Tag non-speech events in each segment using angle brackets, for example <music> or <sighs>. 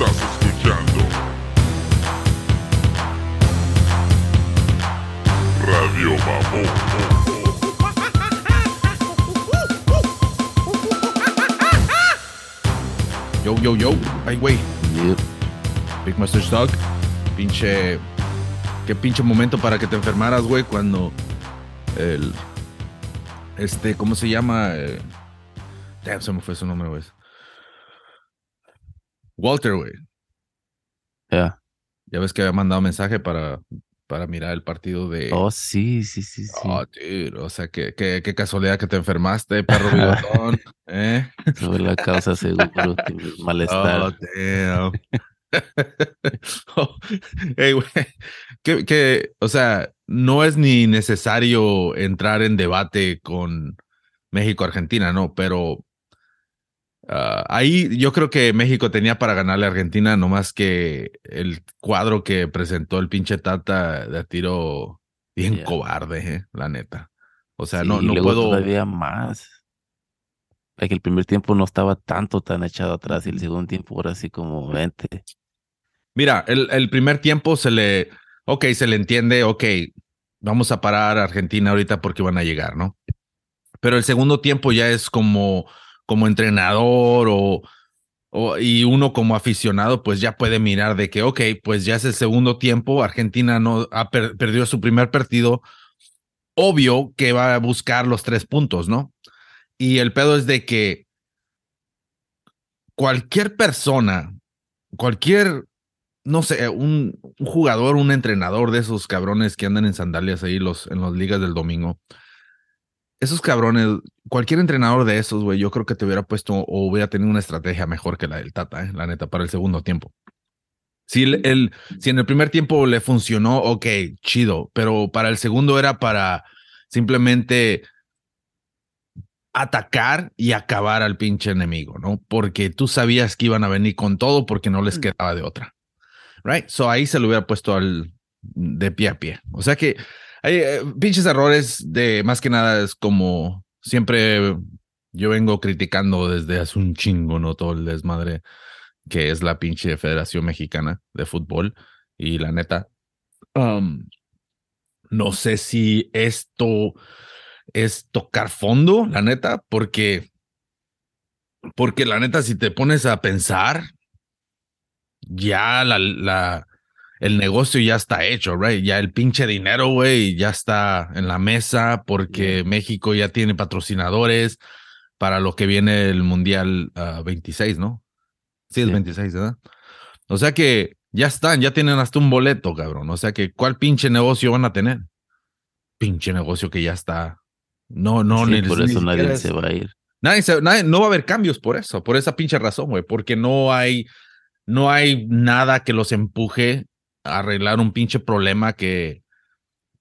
Estás escuchando Radio Mamón. Yo, yo, yo. Ay, güey. Yep. Big Master Stock. Pinche. Qué pinche momento para que te enfermaras, güey, cuando el. Este, ¿cómo se llama? Eh, damn, se me fue su nombre, güey. Walter, güey. Ya. Ya ves que había mandado mensaje para, para mirar el partido de. Oh, sí, sí, sí, sí. Oh, dude, o sea, qué, qué, qué casualidad que te enfermaste, perro bigotón. <laughs> ¿eh? Sobre la causa seguro, tu <laughs> malestar. Oh, damn. <laughs> Oh, hey, güey, que, que, o sea, no es ni necesario entrar en debate con México-Argentina, ¿no? Pero ah, ahí yo creo que México tenía para ganarle a Argentina, no más que el cuadro que presentó el pinche Tata de tiro bien Yeah. cobarde, ¿eh? la neta. O sea, Sí, no, y no luego puedo. todavía más. Es que el primer tiempo no estaba tanto tan echado atrás y el segundo tiempo ahora sí como 20. Mira, el, el primer tiempo se le, ok, se le entiende, ok, vamos a parar a Argentina ahorita porque van a llegar, ¿no? Pero el segundo tiempo ya es como, como entrenador o, o- y uno como aficionado, pues ya puede mirar de que, ok, pues ya es el segundo tiempo, Argentina no ha per- perdido su primer partido, obvio que va a buscar los tres puntos, ¿no? Y el pedo es de que cualquier persona, cualquier no sé, un, un jugador, un entrenador de esos cabrones que andan en sandalias ahí los, en las ligas del domingo. Esos cabrones, cualquier entrenador de esos, güey, yo creo que te hubiera puesto o hubiera tenido una estrategia mejor que la del Tata, eh, la neta, para el segundo tiempo. Si, el, el- si en el primer tiempo le funcionó, ok, chido, pero para el segundo era para simplemente atacar y acabar al pinche enemigo, ¿no? Porque tú sabías que iban a venir con todo porque no les quedaba de otra. Right? So ahí se lo hubiera puesto al de pie a pie. O sea que hay eh, pinches errores de más que nada es como siempre yo vengo criticando desde hace un chingo, ¿no? Todo el desmadre que es la pinche Federación Mexicana de Fútbol. Y la neta, no sé si esto es tocar fondo, la neta, porque, porque la neta, si te pones a pensar, ya la, el negocio ya está hecho, right? Ya el pinche dinero, güey, ya está en la mesa porque México ya tiene patrocinadores para lo que viene el Mundial ah, 26, ¿no? Sí, es Sí. 26, ¿verdad? O sea que ya están, ya tienen hasta un boleto, cabrón. O sea que, ¿cuál pinche negocio van a tener? Pinche negocio que ya está. No, no, Sí, ni- por eso nadie es- se va a ir. Nadie, se- nadie- no va a haber cambios por eso, por esa pinche razón, güey, porque no hay, no hay nada que los empuje arreglar un pinche problema que,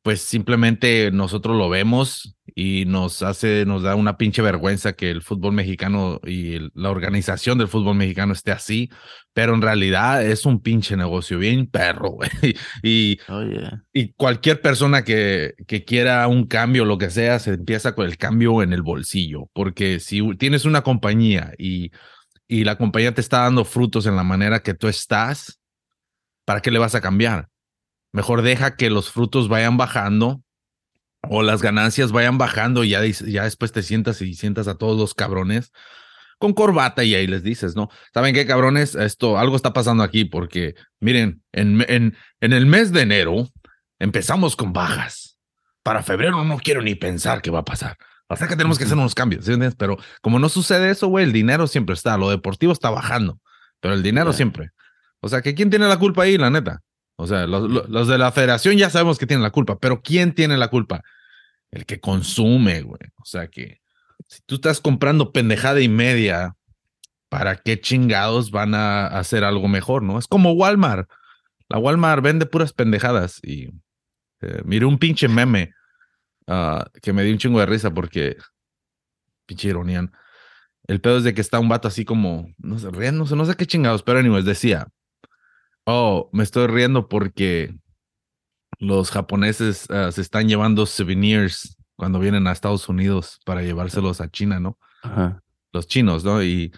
pues simplemente nosotros lo vemos y nos hace, nos da una pinche vergüenza que el fútbol mexicano y el- la organización del fútbol mexicano esté así, pero en realidad es un pinche negocio bien perro, <laughs> güey, y Oye, y cualquier persona que, que quiera un cambio, lo que sea, se empieza con el cambio en el bolsillo. Porque si tienes una compañía y, y la compañía te está dando frutos en la manera que tú estás, ¿para qué le vas a cambiar? Mejor deja que los frutos vayan bajando o las ganancias vayan bajando y ya, ya después te sientas y sientas a todos los cabrones con corbata y ahí les dices, ¿no? ¿Saben qué, cabrones? Esto, algo está pasando aquí porque, miren, en, en, en el mes de enero empezamos con bajas. Para febrero no quiero ni pensar qué va a pasar. O sea que tenemos que hacer unos cambios, ¿sí entiendes? Pero como no sucede eso, güey, el dinero siempre está. Lo deportivo está bajando, pero el dinero siempre. O sea que ¿quién tiene la culpa ahí, la neta? O sea, los, los- de la federación ya sabemos que tienen la culpa, pero ¿quién tiene la culpa? El que consume, güey. O sea que si tú estás comprando pendejada y media, ¿para qué chingados van a hacer algo mejor, no? Es como Walmart. La Walmart vende puras pendejadas y eh, miré un pinche meme ah, que me dio un chingo de risa porque pinche ironía. El pedo es de que está un vato así como, no sé, sé, no sé qué chingados, pero anyways, decía, oh, me estoy riendo porque los japoneses ah, se están llevando souvenirs cuando vienen a Estados Unidos para llevárselos a China, ¿no? ajá. Los chinos, ¿no? Y,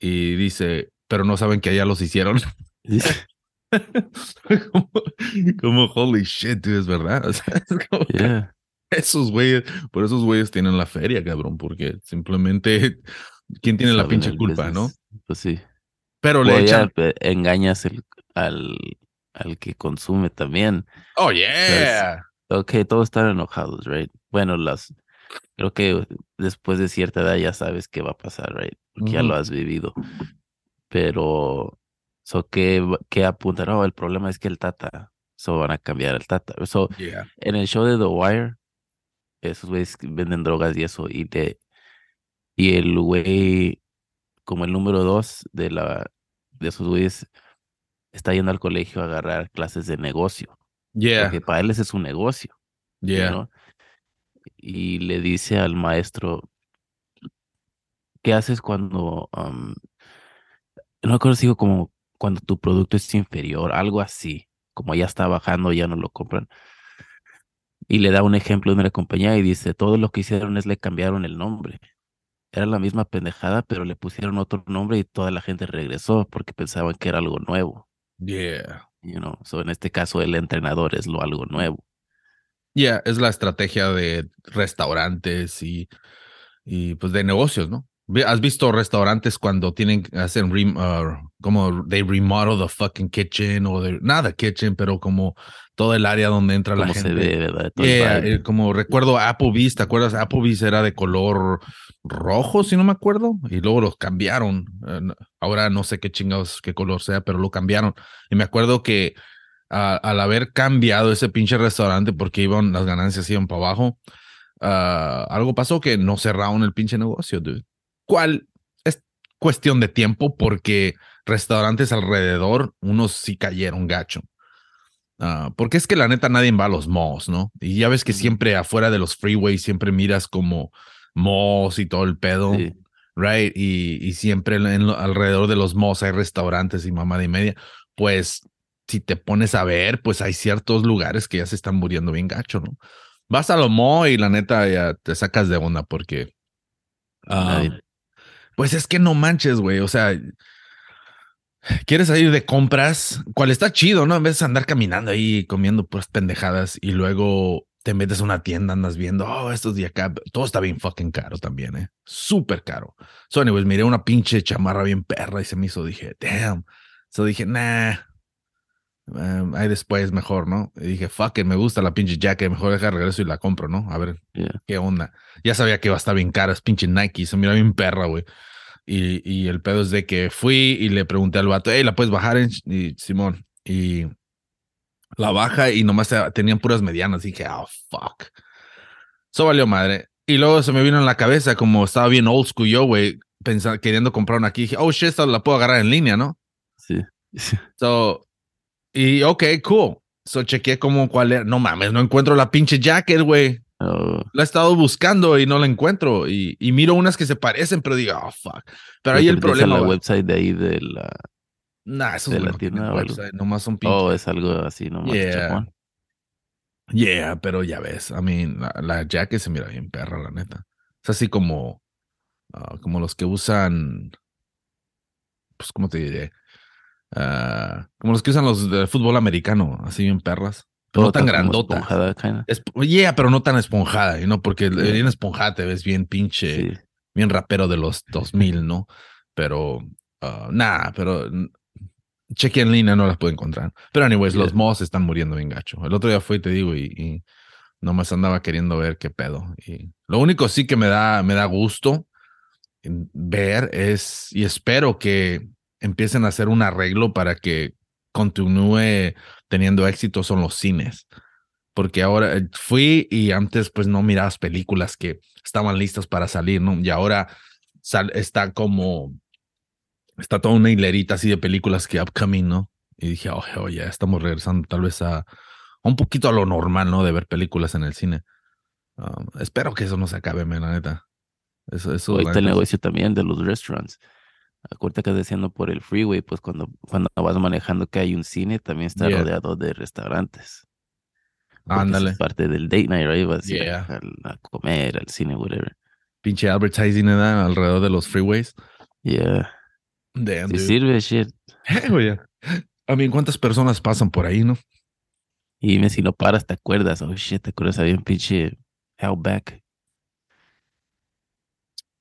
y dice, pero no saben que allá los hicieron. <laughs> como, como, holy shit, dude, es verdad. O sea, es como Yeah. esos güeyes, por esos güeyes tienen la feria, cabrón, porque simplemente, ¿quién tiene la pinche culpa, no? Pues sí. Pero le O echan, engañas el- al, al que consume también. oh yeah, Ok, todos están enojados, right? Bueno, las creo que después de cierta edad ya sabes qué va a pasar, right? Porque ya lo has vivido. Pero, so, ¿qué, qué apuntan? Oh, el problema es que el Tata, so van a cambiar el Tata. So, yeah, en el show de The Wire, esos güeyes venden drogas y eso, y de, y el güey, como el número dos de la, de esos güeyes, está yendo al colegio a agarrar clases de negocio. yeah, Porque para él ese es un negocio. yeah, know? Y le dice al maestro, ¿qué haces cuando, um, no me acuerdo si digo como cuando tu producto es inferior, algo así, como ya está bajando, ya no lo compran. Y le da un ejemplo de una compañía y dice, todo lo que hicieron es le cambiaron el nombre. Era la misma pendejada, pero le pusieron otro nombre y toda la gente regresó porque pensaban que era algo nuevo. Yeah. You know? so, en este caso, el entrenador es lo algo nuevo. Yeah, es la estrategia de restaurantes y, y pues de negocios, ¿no? ¿Has visto restaurantes cuando tienen, hacen rem- uh, como they remodel the fucking kitchen o nada kitchen, pero como todo el área donde entra la gente? se ve, ¿verdad? Yeah, vibe. eh, como recuerdo Applebee's, ¿te acuerdas? Applebee's era de color rojo, si no me acuerdo, y luego los cambiaron. Eh, Ahora no sé qué chingados, qué color sea, pero lo cambiaron. Y me acuerdo que ah, al haber cambiado ese pinche restaurante porque iban, las ganancias iban para abajo, ah, algo pasó que no cerraron el pinche negocio, dude. ¿Cuál? Es cuestión de tiempo porque restaurantes alrededor, unos sí cayeron gacho. Ah, porque es que la neta nadie va a los malls, ¿no? Y ya ves que siempre afuera de los freeways siempre miras como malls y todo el pedo, Sí. right? Y, y siempre en, lo- alrededor de los malls hay restaurantes y mamá de media. Pues si te pones a ver, pues hay ciertos lugares que ya se están muriendo bien gacho, ¿no? Vas a lo mall y la neta ya te sacas de onda porque ah, pues es que no manches, güey. O sea, quieres salir de compras, cual está chido, ¿no? En vez de andar caminando ahí comiendo puras pendejadas y luego te metes a una tienda, andas viendo, oh, estos de acá, todo está bien fucking caro también, ¿eh? Súper caro. So, anyways, miré una pinche chamarra bien perra y se me hizo, dije, damn. So dije, nah. Um, ahí después mejor, ¿no? Y dije, fuck it, me gusta la pinche jacket, mejor deja regreso y la compro, ¿no? A ver yeah. qué onda. Ya sabía que iba a estar bien cara, es pinche Nike, se mira bien perra, güey. Y, y el pedo es de que fui y le pregunté al vato, hey, ¿la puedes bajar? En? Y Simón, y la baja y nomás te- tenían puras medianas. Dije, oh, fuck. Eso valió madre. Y luego se me vino en la cabeza, como estaba bien old school yo, güey, pensando, queriendo comprar una aquí. Dije, oh, shit, esta la puedo agarrar en línea, ¿no? Sí. <laughs> So, y ok, cool. So, chequeé como cuál era. No mames, no encuentro la pinche jacket, güey. Oh, La he estado buscando y no la encuentro. Y, y miro unas que se parecen, pero digo, oh, fuck. Pero ahí ¿te el problema. la va- website de ahí de la. Nah, esos de la no tienda website, nomás son pinches. Oh, es algo así nomás. Yeah. Yeah, pero ya ves, a mí la, la jacket se mira bien perra, la neta. Es así como, ah, como los que usan, pues, ¿cómo te diré? Ah, como los que usan los de fútbol americano, así bien perras. Pero no tan como grandotas. esponjada, kinda. Yeah, pero no tan esponjada, ¿no? Porque Yeah. bien esponjada te ves bien pinche. Sí. bien rapero de los 2000, ¿no? Pero, ah, nada, pero cheque en línea, no las puedo encontrar. Pero, anyways, los mods están muriendo bien gacho. El otro día fui, te digo, y, y nomás andaba queriendo ver qué pedo. Y lo único sí que me da, me da gusto ver es, y espero que empiecen a hacer un arreglo para que continúe teniendo éxito son los cines. Porque ahora eh, fui y antes pues no mirabas películas que estaban listas para salir, ¿no? Y ahora sal- está como, está toda una hilerita así de películas que upcoming, ¿no? Y dije, oh, ya estamos regresando tal vez a, a un poquito a lo normal, ¿no? De ver películas en el cine. Um, espero que eso no se acabe, man, la neta. Eso, eso. La está el negocio también de los restaurants. Acuérdate que diciendo por el freeway, pues cuando, cuando vas manejando que hay un cine, también está Yeah. rodeado de restaurantes. Ándale. Es parte del date night, right? Vas a ir Yeah. a, a comer, al cine, whatever. Pinche advertising ¿verdad? alrededor de los freeways. Yeah. Damn, dude. sirve, shit. <laughs> Eh, güey. A mí, ¿cuántas personas pasan por ahí, no? Y dime si no paras, te acuerdas. Oh, shit, te acuerdas, había un pinche Outback.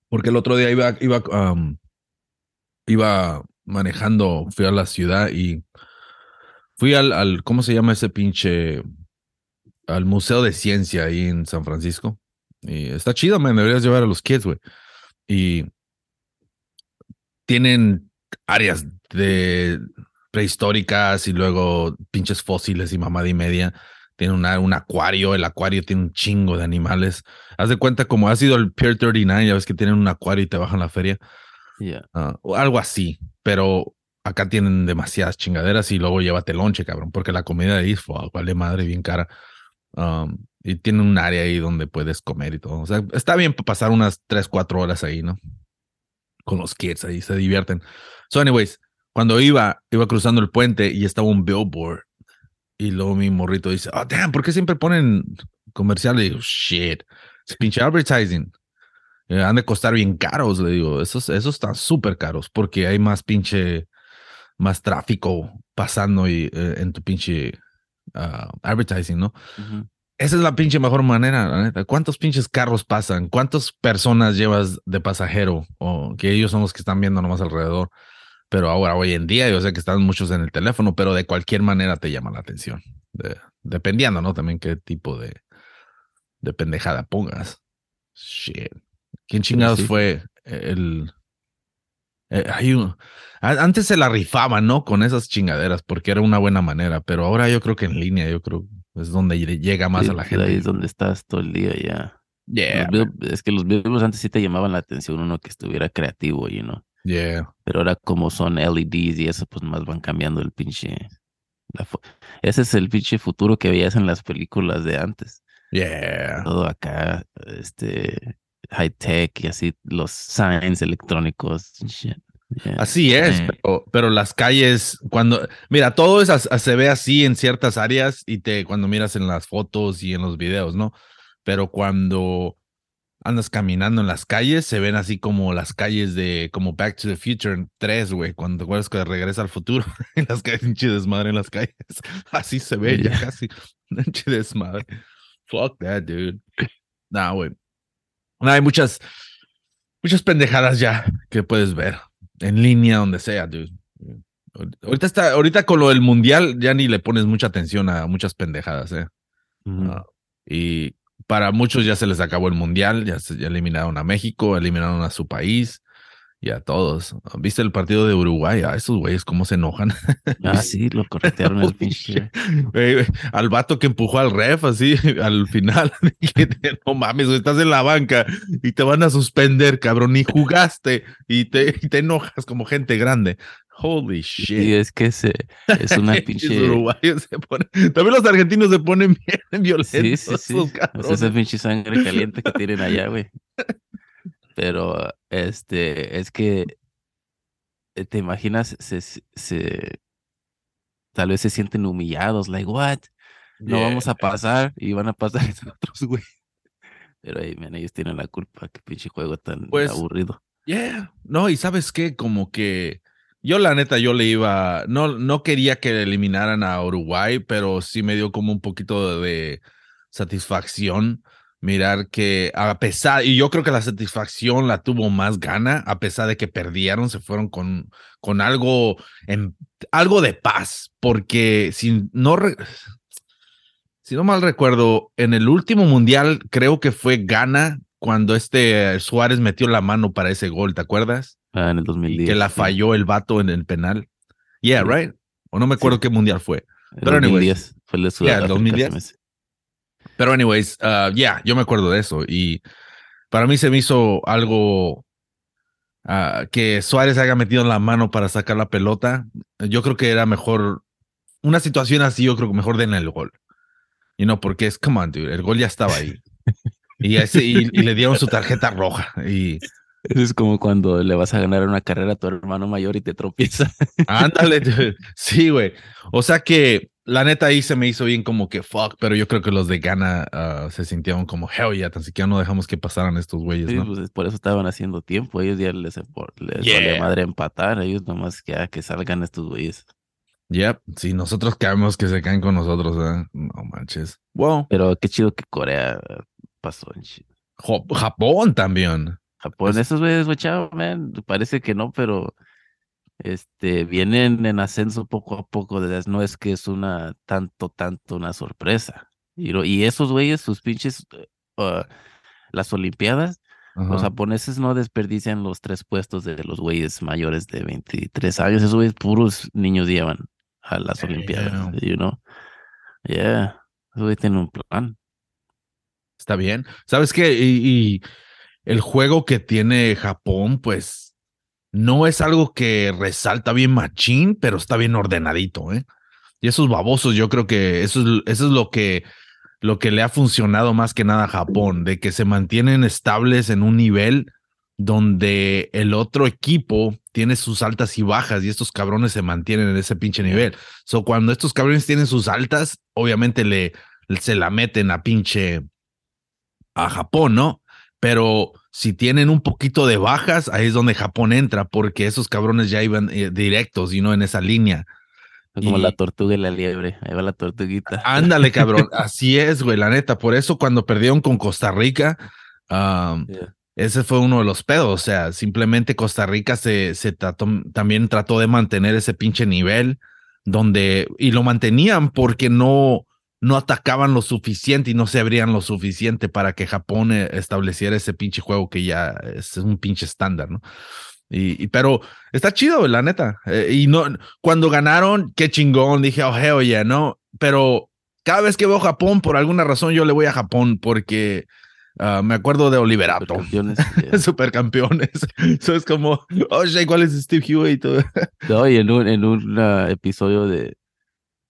Porque el otro día iba, iba, um, iba manejando, fui a la ciudad y fui al, al, ¿cómo se llama ese pinche? Al Museo de Ciencia ahí en San Francisco. Y está chido, man, deberías llevar a los kids, güey. Y tienen áreas de prehistóricas y luego pinches fósiles y mamada y media. Tiene una, un acuario, el acuario tiene un chingo de animales. Haz de cuenta como ha sido el Pier 39, ya ves que tienen un acuario y te bajan la feria. Yeah. Ah, o algo así, pero acá tienen demasiadas chingaderas y luego llévate lonche, cabrón, porque la comida de ahí fuck, vale madre bien cara. Um, y tiene un área ahí donde puedes comer y todo. O sea, está bien pasar unas 3, 4 horas ahí, ¿no? Con los kids ahí, se divierten. So, anyways, cuando iba, iba cruzando el puente y estaba un billboard. Y luego mi morrito dice, oh, damn, ¿por qué siempre ponen comerciales? Y digo, shit, es pinche advertising. Eh, han de costar bien caros, le digo. Esos, esos están súper caros porque hay más pinche, más tráfico pasando y, eh, en tu pinche ah, advertising, ¿no? Esa es la pinche mejor manera, la neta. ¿Cuántos pinches carros pasan? ¿Cuántas personas llevas de pasajero? O que ellos son los que están viendo nomás alrededor. Pero ahora, hoy en día, yo sé que están muchos en el teléfono, pero de cualquier manera te llama la atención. De- dependiendo, ¿no? También qué tipo de, de pendejada pongas. Shit. ¿Quién chingados sí. fue el... eh, hay un- antes se la rifaban, ¿no? Con esas chingaderas, porque era una buena manera, pero ahora yo creo que en línea, yo creo es donde lle- llega más Sí, a la gente. Ahí es donde estás todo el día ya. Yeah, Los es que los billboards antes sí te llamaban la atención uno que estuviera creativo, you know. yeah. Pero ahora como son LEDs y eso, pues más van cambiando el pinche... la Ese es el pinche futuro que veías en las películas de antes. Yeah. Todo acá, este, high tech y así, los signs electrónicos. shit. Yeah. Así es, Eh. pero, pero las calles, cuando, mira, todo eso as- se ve así en ciertas áreas y te, cuando miras en las fotos y en los videos, ¿no? Pero cuando andas caminando en las calles, se ven así como las calles de, como Back to the Future 3, güey, cuando te acuerdas que regresa al futuro, <laughs> en las calles, pinche desmadre en las calles. <laughs> Así se ve ya Yeah. casi, <laughs> pinche desmadre. Fuck that, dude. Nah, güey. Hay muchas, muchas pendejadas ya que puedes ver en línea, donde sea, dude. Ahorita está, ahorita con lo del mundial ya ni le pones mucha atención a muchas pendejadas, eh. Ah, y para muchos ya se les acabó el mundial, ya, se, ya eliminaron a México, eliminaron a su país y a todos. ¿Viste el partido de Uruguay? A esos güeyes cómo se enojan. Ah, sí, lo corretearon Holy pinche. <laughs> al vato que empujó al ref así <laughs> al final. <laughs> No mames, estás en la banca y te van a suspender, cabrón. Ni jugaste y te, y te enojas como gente grande. Holy shit. Sí, es que se, es una pinche. uruguayos se ponen- También los argentinos se ponen bien violentos. Sí, sí, sí. esos esa pinche sangre caliente que tienen allá, güey. Pero, este, es que, eh, te imaginas, se, se, tal vez se sienten humillados, like, what? No Yeah. vamos a pasar y van a pasar <laughs> otros, güey. Pero, hey, man, ellos tienen la culpa, qué pinche juego tan Pues, aburrido. Yeah. No, y sabes qué, como que yo la neta, yo le iba, no, no quería que eliminaran a Uruguay, pero sí me dio como un poquito de satisfacción mirar que a pesar, y yo creo que la satisfacción la tuvo más gana, a pesar de que perdieron, se fueron con, con algo, en, algo de paz, porque si no, re- si no mal recuerdo, en el último mundial creo que fue Ghana cuando este Suárez metió la mano para ese gol, ¿te acuerdas? Ah, en el Y 2010. que la sí. falló el vato en el penal. Yeah, right? O no me acuerdo Sí. qué mundial fue. El pero anyways. 2010, fue el de Yeah, el Sudáfrica, 2010. Pero anyways, uh, yeah, yo me acuerdo de eso. Y para mí se me hizo algo ah, que Suárez haya metido la mano para sacar la pelota. Yo creo que era mejor, una situación así, yo creo que mejor den el gol. Y no, porque es, come on, dude, el gol ya estaba ahí. y, ese, y, y le dieron su tarjeta roja. Y es como cuando le vas a ganar una carrera a tu hermano mayor y te tropieza. Ándale, dude. sí, güey. O sea que la neta ahí se me hizo bien como que fuck, pero yo creo que los de Ghana ah, se sintieron como hell ya, tan siquiera no dejamos que pasaran estos güeyes, Sí, ¿no? pues por eso estaban haciendo tiempo. Ellos ya les, les Yeah. madre empatar. Ellos nomás que, ah, que salgan estos güeyes. Yep, sí, nosotros queremos que se caen con nosotros, ¿eh? No manches. Wow. Pero qué chido que Corea pasó en Japón también. Japón. Es- Esos güeyes, güey, man. Parece que no, pero este vienen en ascenso poco a poco. No es que es una tanto, tanto una sorpresa. Y, esos güeyes, sus pinches, eh, ah, las Olimpiadas, los japoneses no desperdician los tres puestos de los güeyes mayores de 23 años. Esos güeyes puros niños llevan a las Olimpiadas, Damn. you know? Yeah. Esos güeyes tienen un plan. Está bien. ¿Sabes qué? Y, y el juego que tiene Japón, pues no es algo que resalta bien machín, pero está bien ordenadito, ¿eh? Y esos babosos, yo creo que eso es, eso es lo que lo que le ha funcionado más que nada a Japón, de que se mantienen estables en un nivel donde el otro equipo tiene sus altas y bajas y estos cabrones se mantienen en ese pinche nivel. So, cuando estos cabrones tienen sus altas, obviamente le, se la meten a pinche a Japón, ¿no? Pero si tienen un poquito de bajas, ahí es donde Japón entra, porque esos cabrones ya iban eh, directos y no en esa línea. Como Y- la tortuga y la liebre. Ahí va la tortuguita. Ándale, cabrón. <laughs> Así es, güey, la neta. Por eso cuando perdieron con Costa Rica, um, Yeah. ese fue uno de los pedos. O sea, simplemente Costa Rica se, se trató, también trató de mantener ese pinche nivel donde, y lo mantenían porque no, no atacaban lo suficiente y no se abrían lo suficiente para que Japón eh, estableciera ese pinche juego que ya es un pinche estándar, ¿no? Y, y- pero está chido, la neta. Eh, y no, cuando ganaron, qué chingón, dije, oh, hell yeah, ¿no? Pero cada vez que veo Japón, por alguna razón yo le voy a Japón porque ah, me acuerdo de Oliverato. Supercampeones, <laughs> yeah. Supercampeones. <laughs> Eso es como, oh, shit, ¿cuál es Steve Hewitt? No, y en un, en un ah, episodio de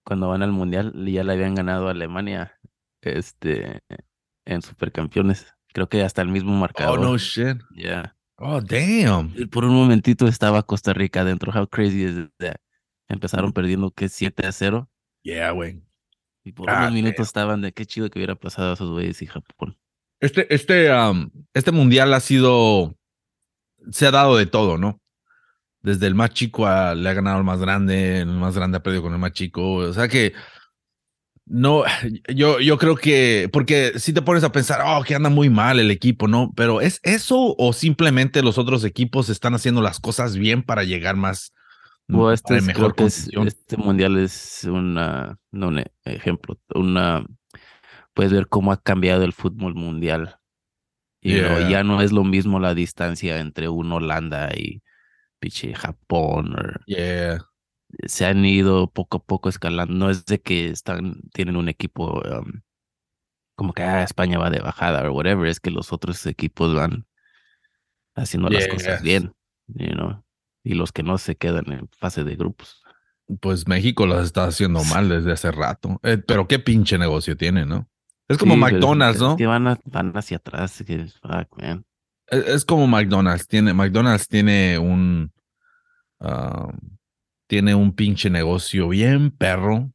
cuando van al mundial, ya le habían ganado a Alemania este en supercampeones. Creo que hasta el mismo Oh, marcador. no shit. Yeah. Oh, damn. Por un momentito estaba Costa Rica dentro. How crazy is that? Empezaron perdiendo que 7 a 0 Yeah, güey. y por unos damn. minutos estaban de qué chido que hubiera pasado a esos güeyes y Japón. Este, este, um, este mundial ha sido, se ha dado de todo, ¿no? Desde el más chico a- le ha ganado al más grande, el más grande ha perdido con el más chico. O sea que no, <sighs> yo, yo creo que, porque si te pones a pensar, oh, que anda muy mal el equipo, ¿no? Pero ¿es eso o simplemente los otros equipos están haciendo las cosas bien para llegar más, Bueno, este es- es- condición? este mundial es una, no un ejemplo, una, puedes ver cómo ha cambiado el fútbol mundial. Y Yeah. ya no es lo mismo la distancia entre un Holanda y piche Japón. or- Yeah. se han ido poco a poco escalando. No es de que están, tienen un equipo um, como que ah, España va de bajada o whatever, es que los otros equipos van haciendo las cosas Yes. bien, you know, y los que no se quedan en fase de grupos. Pues México las está haciendo mal desde hace rato. Eh, pero qué pinche negocio tiene, ¿no? Es como Sí, McDonald's, es ¿no? que van, a- van hacia atrás, que fuck, man. Es, como McDonald's. Tiene, McDonald's tiene un ah, tiene un pinche negocio bien perro.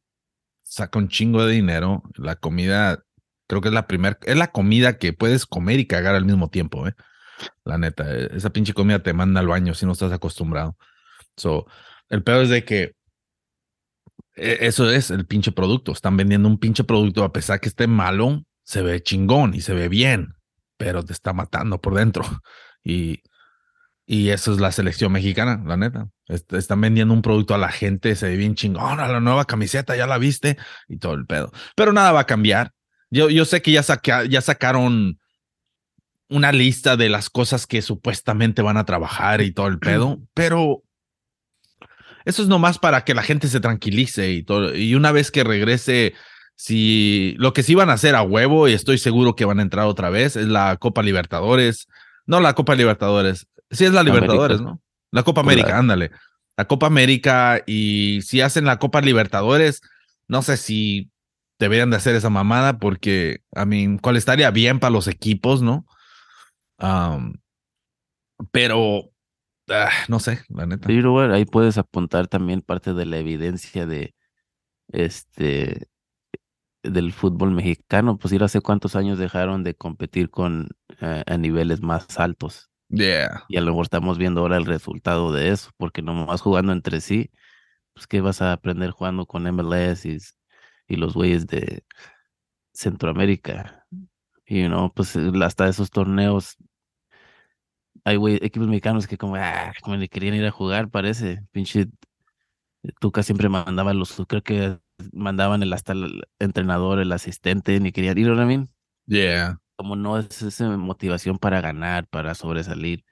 Saca un chingo de dinero. La comida, creo que es la primera, es la comida que puedes comer y cagar al mismo tiempo, eh. La neta, eh, esa pinche comida te manda al baño si no estás acostumbrado. So, el peor es de que eh, eso es el pinche producto. Están vendiendo un pinche producto a pesar que esté malo, se ve chingón y se ve bien, pero te está matando por dentro. Y, y eso es la selección mexicana, la neta. Est- están vendiendo un producto a la gente, se ve bien chingón, la nueva camiseta, ya la viste y todo el pedo. Pero nada va a cambiar. Yo, yo sé que ya, saca- ya sacaron una lista de las cosas que supuestamente van a trabajar y todo el pedo, <clears throat> pero eso es nomás para que la gente se tranquilice y todo. Y una vez que regrese, si lo que sí van a hacer a huevo, y estoy seguro que van a entrar otra vez, es la Copa Libertadores. No la Copa Libertadores, sí es la Libertadores, América. ¿no? La Copa América, ándale. La Copa América y si hacen la Copa Libertadores, no sé si deberían de hacer esa mamada porque, a mí, cuál estaría bien para los equipos, ¿no? Pero, ah, no sé, la neta. Pero bueno, ahí puedes apuntar también parte de la evidencia de este, del fútbol mexicano, pues ir hace cuántos años dejaron de competir con eh, a niveles más altos. Yeah. Y a lo mejor estamos viendo ahora el resultado de eso, porque nomás jugando entre sí, pues qué vas a aprender jugando con MLS y, y los güeyes de Centroamérica. Y no, pues hasta esos torneos hay güey, equipos mexicanos que como, ah, como ni querían ir a jugar, parece. Pinche Tuca siempre mandaba los, creo que mandaban el hasta el entrenador, el asistente, ni querían ir, ¿no? I? Yeah. Como no es esa motivación para ganar, para sobresalir.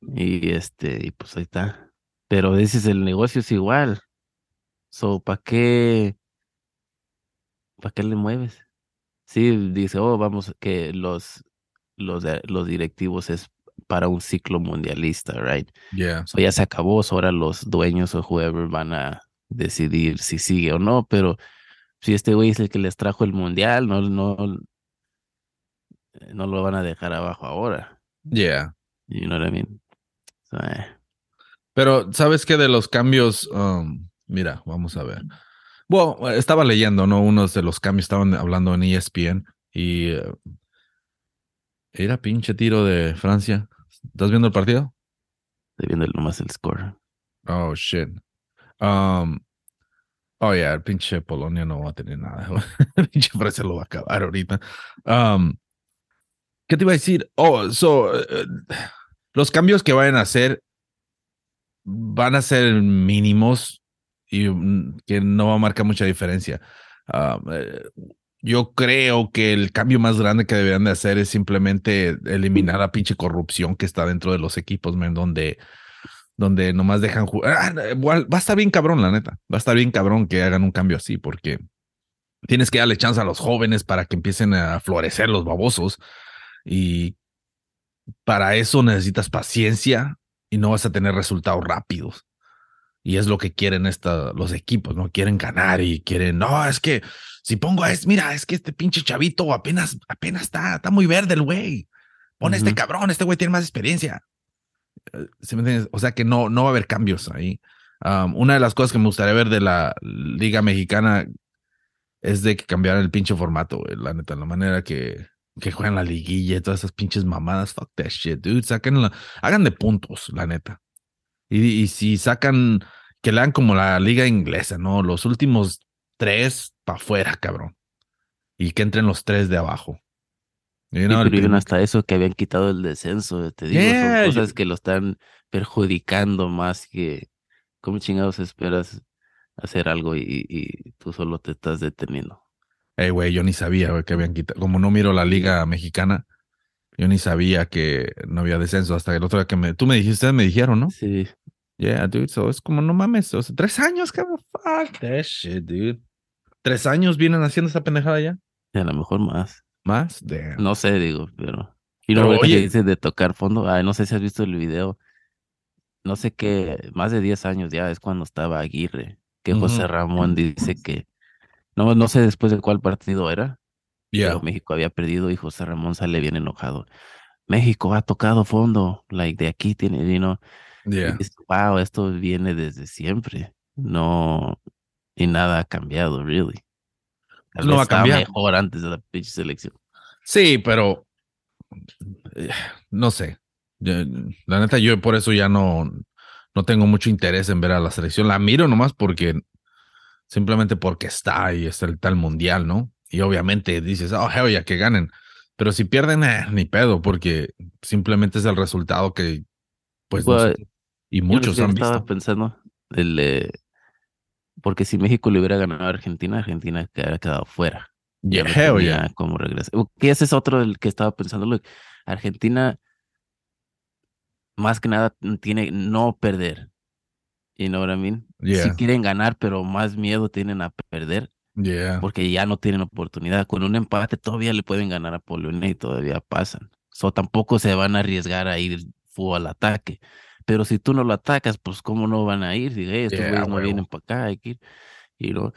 Y este, y pues ahí está. Pero dices, el negocio es igual. So, ¿para qué? ¿Para qué le mueves? Sí, dice, oh, vamos, que los, los, los directivos es para un ciclo mundialista, right? Yeah. So ya se acabó, so ahora los dueños o whoever van a decidir si sigue o no, pero si este güey es el que les trajo el mundial, no, no, no lo van a dejar abajo ahora. Yeah. You know what I mean? So, eh. Pero, ¿sabes qué de los cambios? Um, mira, vamos a ver. Bueno, estaba leyendo, ¿no? Unos de los cambios estaban hablando en ESPN y eh, era pinche tiro de Francia. ¿Estás viendo el partido? Estoy viendo nomás el score. Oh, shit. Um, oh, yeah, el pinche Polonia no va a tener nada. <laughs> El pinche Francia lo va a acabar ahorita. Um, ¿Qué te iba a decir? Oh, so, eh, los cambios que vayan a hacer van a ser mínimos y mm, que no va a marcar mucha diferencia. Eh, yo creo que el cambio más grande que deberían de hacer es simplemente eliminar la pinche corrupción que está dentro de los equipos, man, donde donde nomás dejan jugar. Ah, igual, va a estar bien cabrón, la neta. Va a estar bien cabrón que hagan un cambio así, porque tienes que darle chance a los jóvenes para que empiecen a florecer los babosos. Y para eso necesitas paciencia y no vas a tener resultados rápidos. Y es lo que quieren esta, los equipos, ¿no? Quieren ganar y quieren, no, es que si pongo es, mira, es que este pinche chavito apenas, apenas está, está muy verde el güey. Pon este cabrón, este güey tiene más experiencia. O sea que no, no va a haber cambios ahí. Una de las cosas que me gustaría ver de la Liga Mexicana es de que cambiaran el pinche formato, la neta, la manera que, que juegan la liguilla y todas esas pinches mamadas. Fuck that shit, dude. Saquen la, hagan de puntos, la neta. Y, si sacan, que le hagan como la liga inglesa, ¿no? Los últimos tres para afuera, cabrón. Y que entren los tres de abajo. El even prim- hasta eso que habían quitado el descenso, te digo, Yeah, son yo- cosas que lo están perjudicando más que cómo chingados esperas hacer algo y, y tú solo te estás deteniendo. Ey, güey, yo ni sabía que habían quitado. Como no miro la liga mexicana, yo ni sabía que no había descenso hasta el otro día que me. Tú me dijiste, ustedes me dijeron, ¿no? Sí, Yeah, dude. So es como, no mames. O sea, tres años, cabrón. Fuck that shit, dude. Tres años vienen haciendo esa pendejada ya. a lo mejor más. Más. Damn. No sé, digo, pero. Y oye- que dices de tocar fondo, ay, no sé si has visto el video. No sé qué, más de 10 años ya es cuando estaba Aguirre, que José. Ramón dice que, no, no sé después de cuál partido era, Yeah. pero México había perdido y José Ramón sale bien enojado. México ha tocado fondo, like de aquí tiene, you know, y Yeah. dices, wow, esto viene desde siempre, no, y nada ha cambiado, really. Tal No va a cambiar. mejor antes de la pinche selección. Sí, pero. eh, No sé. Yo- La neta, yo por eso ya no, no tengo mucho interés en ver a la selección. La miro nomás porque. Simplemente porque está y es el tal mundial, ¿no? Y obviamente dices, oh, hell yeah, que ganen. Pero si pierden, eh, ni pedo, porque simplemente es el resultado que, pues, nosotros- y Yo muchos estaba visto. pensando, el, eh, porque si México le hubiera ganado a Argentina, Argentina hubiera quedado fuera. Yeah, no yeah. cómo regresar. Que ese es otro del que estaba pensando. look, Argentina, más que nada, tiene no perder. You know what I mean? Yeah. Si quieren ganar, pero más miedo tienen a perder Yeah. porque ya no tienen oportunidad. Con un empate todavía le pueden ganar a Polonia y todavía pasan. So tampoco se van a arriesgar a ir full al ataque. Pero si tú no lo atacas, pues cómo no van a ir? Diga, "Hey, estos Yeah, güeyes no vienen para acá, hay que ir. Y no,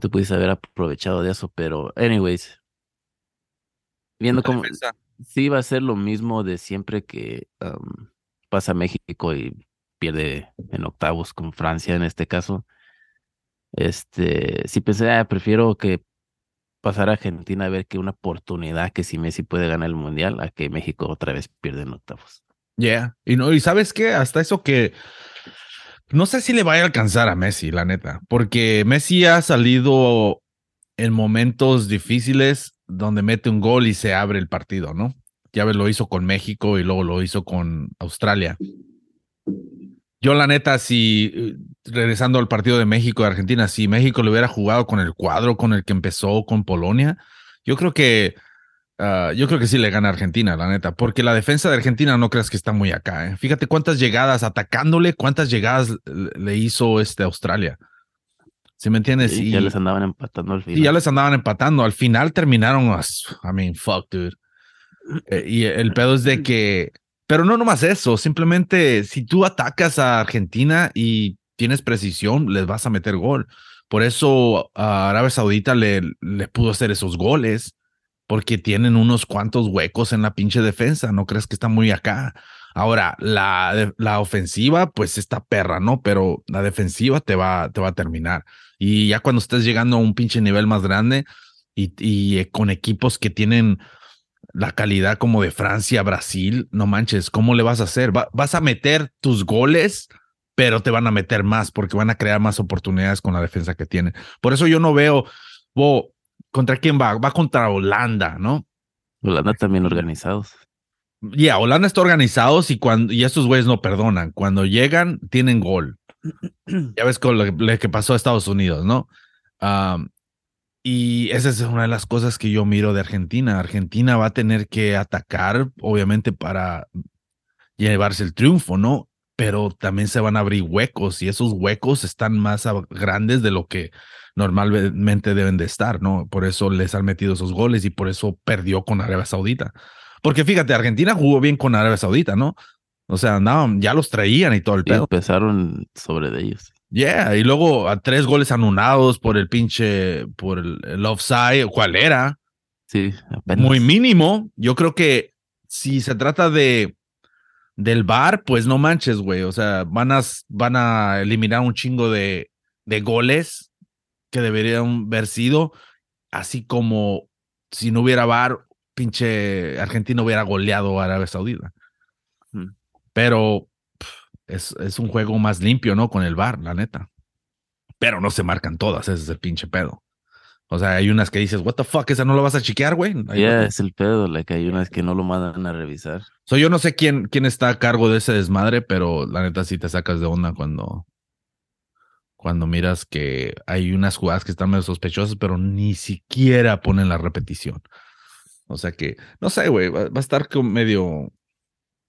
tú pudiste haber aprovechado de eso, pero anyways, viendo La cómo sí va a ser lo mismo de siempre que um, pasa México y pierde en octavos con Francia en este caso. Este, sí pensé, ah, prefiero que pasar a Argentina a ver que una oportunidad que si Messi puede ganar el mundial a que México otra vez pierde en octavos. Yeah. Y no, y sabes qué, hasta eso que no sé si le vaya a alcanzar a Messi, la neta, porque Messi ha salido en momentos difíciles donde mete un gol y se abre el partido, ¿no? Ya lo hizo con México y luego lo hizo con Australia. Yo, la neta, si regresando al partido de México y Argentina, si México le hubiera jugado con el cuadro con el que empezó con Polonia, yo creo que uh, yo creo que sí le gana a Argentina, la neta, porque la defensa de Argentina no creas que está muy acá. ¿eh? Fíjate cuántas llegadas atacándole, cuántas llegagadas le hizo este Australia. ¿Sí me entiendes? Y, y ya les andaban empatando al final. y ya les andaban empatando. Al final terminaron, I mean, fuck, dude. Eh, y el pedo es de que, pero no nomás eso, simplemente si tú atacas a Argentina y tienes precisión, les vas a meter gol. Por eso a Arabia Saudita le, le pudo hacer esos goles, porque tienen unos cuantos huecos en la pinche defensa, no crees que está muy acá. Ahora, la, la ofensiva, pues está perra, ¿no? Pero la defensiva te va, te va a terminar. Y ya cuando estés llegando a un pinche nivel más grande y, eh, con equipos que tienen la calidad como de Francia, Brasil, no manches, ¿cómo le vas a hacer? Va, vas a meter tus goles, pero te van a meter más porque van a crear más oportunidades con la defensa que tienen. Por eso yo no veo, wow, ¿contra quién va? Va contra Holanda, ¿no? Holanda también organizados. Ya, yeah, Holanda está organizados y cuando y estos güeyes no perdonan. Cuando llegan, tienen gol. <clears throat> ya ves con lo, lo, que pasó a Estados Unidos, ¿no? Um, y esa es una de las cosas que yo miro de Argentina. Argentina va a tener que atacar, obviamente, para llevarse el triunfo, ¿no? Pero también se van a abrir huecos y esos huecos están más grandes de lo que normalmente deben de estar, ¿no? Por eso les han metido esos goles y por eso perdió con Arabia Saudita. Porque fíjate, Argentina jugó bien con Arabia Saudita, ¿no? O sea, no, ya los traían y todo el Y pedo. empezaron sobre de ellos. Yeah, y luego a tres goles anulados por el pinche, por el, el offside, ¿cuál era? Sí, apenas. Muy mínimo. Yo creo que si se trata de del bar, pues no manches, güey. O sea, van a, van a eliminar un chingo de, de goles que deberían haber sido, así como si no hubiera bar, pinche Argentina hubiera goleado a Arabia Saudita. Pero es, es, un juego más limpio, ¿no? Con el bar, la neta. Pero no se marcan todas, ese es el pinche pedo. O sea, hay unas que dices, what the fuck, esa no lo vas a chequear, güey. Ya yeah, es el pedo, like, hay unas que no lo mandan a revisar. So, yo no sé quién, quién está a cargo de ese desmadre, pero la neta sí te sacas de onda cuando, cuando miras que hay unas jugadas que están medio sospechosas, pero ni siquiera ponen la repetición. O sea que, no sé, güey, va, a estar medio,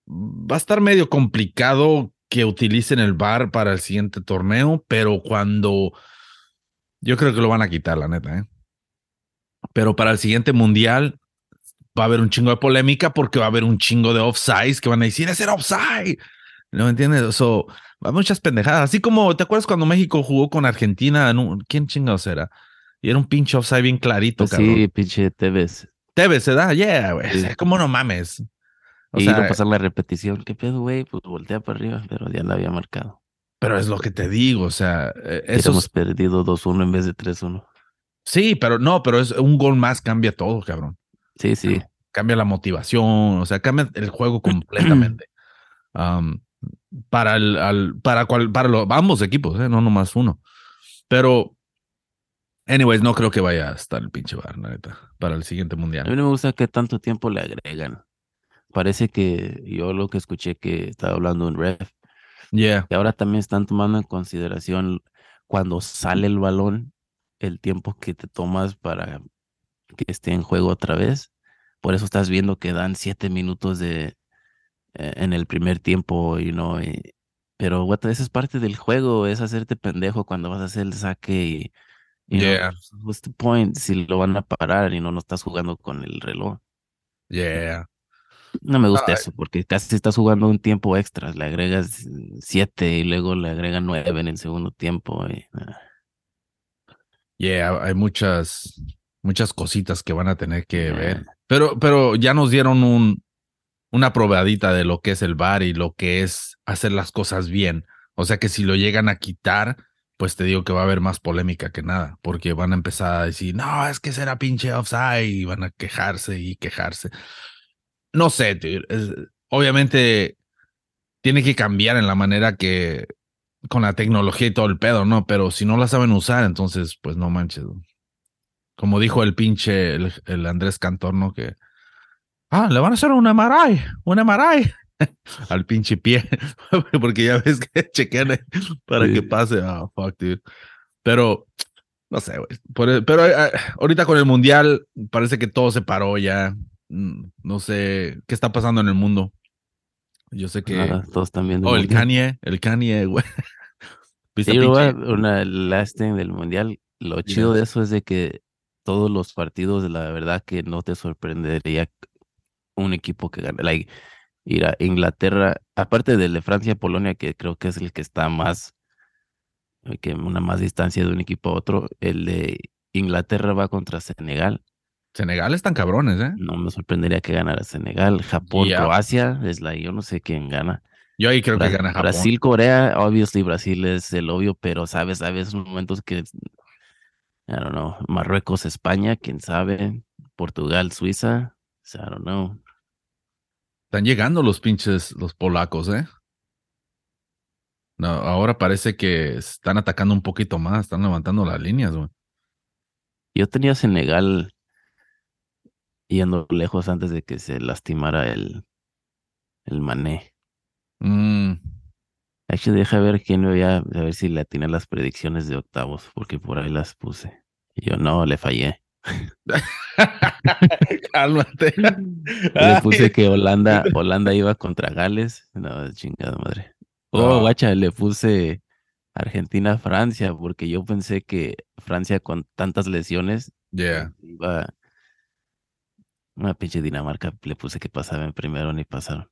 va a estar medio complicado que utilicen el bar para el siguiente torneo, pero cuando yo creo que lo van a quitar, la neta, ¿eh? Pero para el siguiente mundial va a haber un chingo de polémica porque va a haber un chingo de offsides que van a decir, ese era offside. ¿No me entiendes? So, va muchas pendejadas. Así como, ¿te acuerdas cuando México jugó con Argentina? ¿Quién chingados era? Y era un pinche offside bien clarito, pues cabrón. Sí, pinche Tevez. Tevez, ¿se da? Yeah, güey. Sí. <laughs> ¿Cómo no mames? O y sea, iba a pasar la repetición. ¿Qué pedo, güey? Pues voltea para arriba, pero ya la había marcado. Pero es lo que te digo, o sea, eso hemos perdido 2-1 en vez de 3-1. Sí, pero no, pero es un gol más cambia todo, cabrón. Sí, sí. Cambia la motivación, o sea, cambia el juego <clears throat> completamente. um, para el, al, para cual, para los, ambos equipos, ¿eh? no nomás uno. Pero, anyways, no creo que vaya a estar el pinche bar, la neta, para el siguiente mundial. A mí no me gusta que tanto tiempo le agregan. Parece que yo lo que escuché que estaba hablando un ref, Yeah. Y ahora también están tomando en consideración cuando sale el balón, el tiempo que te tomas para que esté en juego otra vez. Por eso estás viendo que dan siete minutos de en el primer tiempo, you know, y, pero what, esa es parte del juego, es hacerte pendejo cuando vas a hacer el saque y, y Yeah. know, what's the point si lo van a parar y no no estás jugando con el reloj. Yeah. No me gusta Ah, eso, porque casi estás jugando un tiempo extra, le agregas siete y luego le agregan nueve en el segundo tiempo. y, ah. Yeah, hay muchas, muchas cositas que van a tener que Yeah. ver. Pero, pero ya nos dieron un, una probadita de lo que es el bar y lo que es hacer las cosas bien. O sea que si lo llegan a quitar, pues te digo que va a haber más polémica que nada, porque van a empezar a decir, no, es que será pinche offside y van a quejarse y quejarse. No sé, obviamente tiene que cambiar en la manera que con la tecnología y todo el pedo, ¿no? Pero si no la saben usar, entonces, pues no manches. Como dijo el pinche, el, el Andrés Cantor, ¿no? Que, ah, le van a hacer un MRI, un MRI <laughs> al pinche pie, <laughs> porque ya ves que <laughs> chequean para Sí. que pase. Ah, fuck, dude. Pero, no sé, güey. Pero eh, ahorita con el mundial parece que todo se paró ya. Mm, No sé qué está pasando en el mundo. Yo sé que. Nada, todos viendo. Oh, el mundial. Kanye, el Kanye, güey. ¿Viste Sí, una last thing del mundial. Lo chido de eso es de que todos los partidos, la verdad que no te sorprendería un equipo que gane. Like, ir a Inglaterra, aparte del de Francia, Polonia, que creo que es el que está más, eh, que una más distancia de un equipo a otro, el de Inglaterra va contra Senegal. Senegal están cabrones, ¿eh? No me sorprendería que ganara Senegal. Japón, Yeah. Croacia, es la, yo no sé quién gana. Yo ahí creo que gana Japón. Brasil, Corea, obviously Brasil es el obvio, pero sabes, veces momentos que, I don't know, Marruecos, España, quién sabe, Portugal, Suiza, I don't know. Están llegando los pinches, los polacos, ¿eh? No, ahora parece que están atacando un poquito más, están levantando las líneas, güey. Yo tenía Senegal yendo lejos antes de que se lastimara el, el Mané. Mm, Actually, deja ver quién me veía, a ver si le atiné las predicciones de octavos, porque por ahí las puse. Y yo no, le fallé. <laughs> Cálmate. Le puse que Holanda, Holanda iba contra Gales. No, chingada madre. Oh, guacha, le puse Argentina, Francia, porque yo pensé que Francia con tantas lesiones Yeah. iba. Una pinche Dinamarca le puse que pasaba en primero ni pasaron.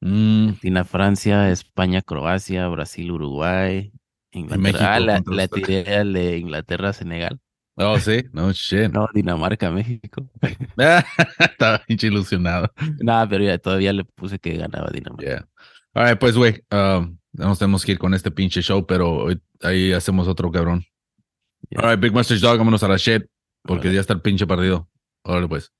Mm, Argentina, Francia, España, Croacia, Brasil, Uruguay, Inglaterra. Ah, la, la tiré de Inglaterra, Senegal. Oh, sí, no shit. No, Dinamarca, México. <laughs> Estaba pinche ilusionado. Nada, pero ya todavía le puse que ganaba Dinamarca. Yeah. All right, pues, güey, um, nos tenemos que ir con este pinche show, pero hoy- ahí hacemos otro cabrón. Yeah. All right, Big Mustache Dog, vámonos a la shit, porque ya está el pinche partido. Órale, pues.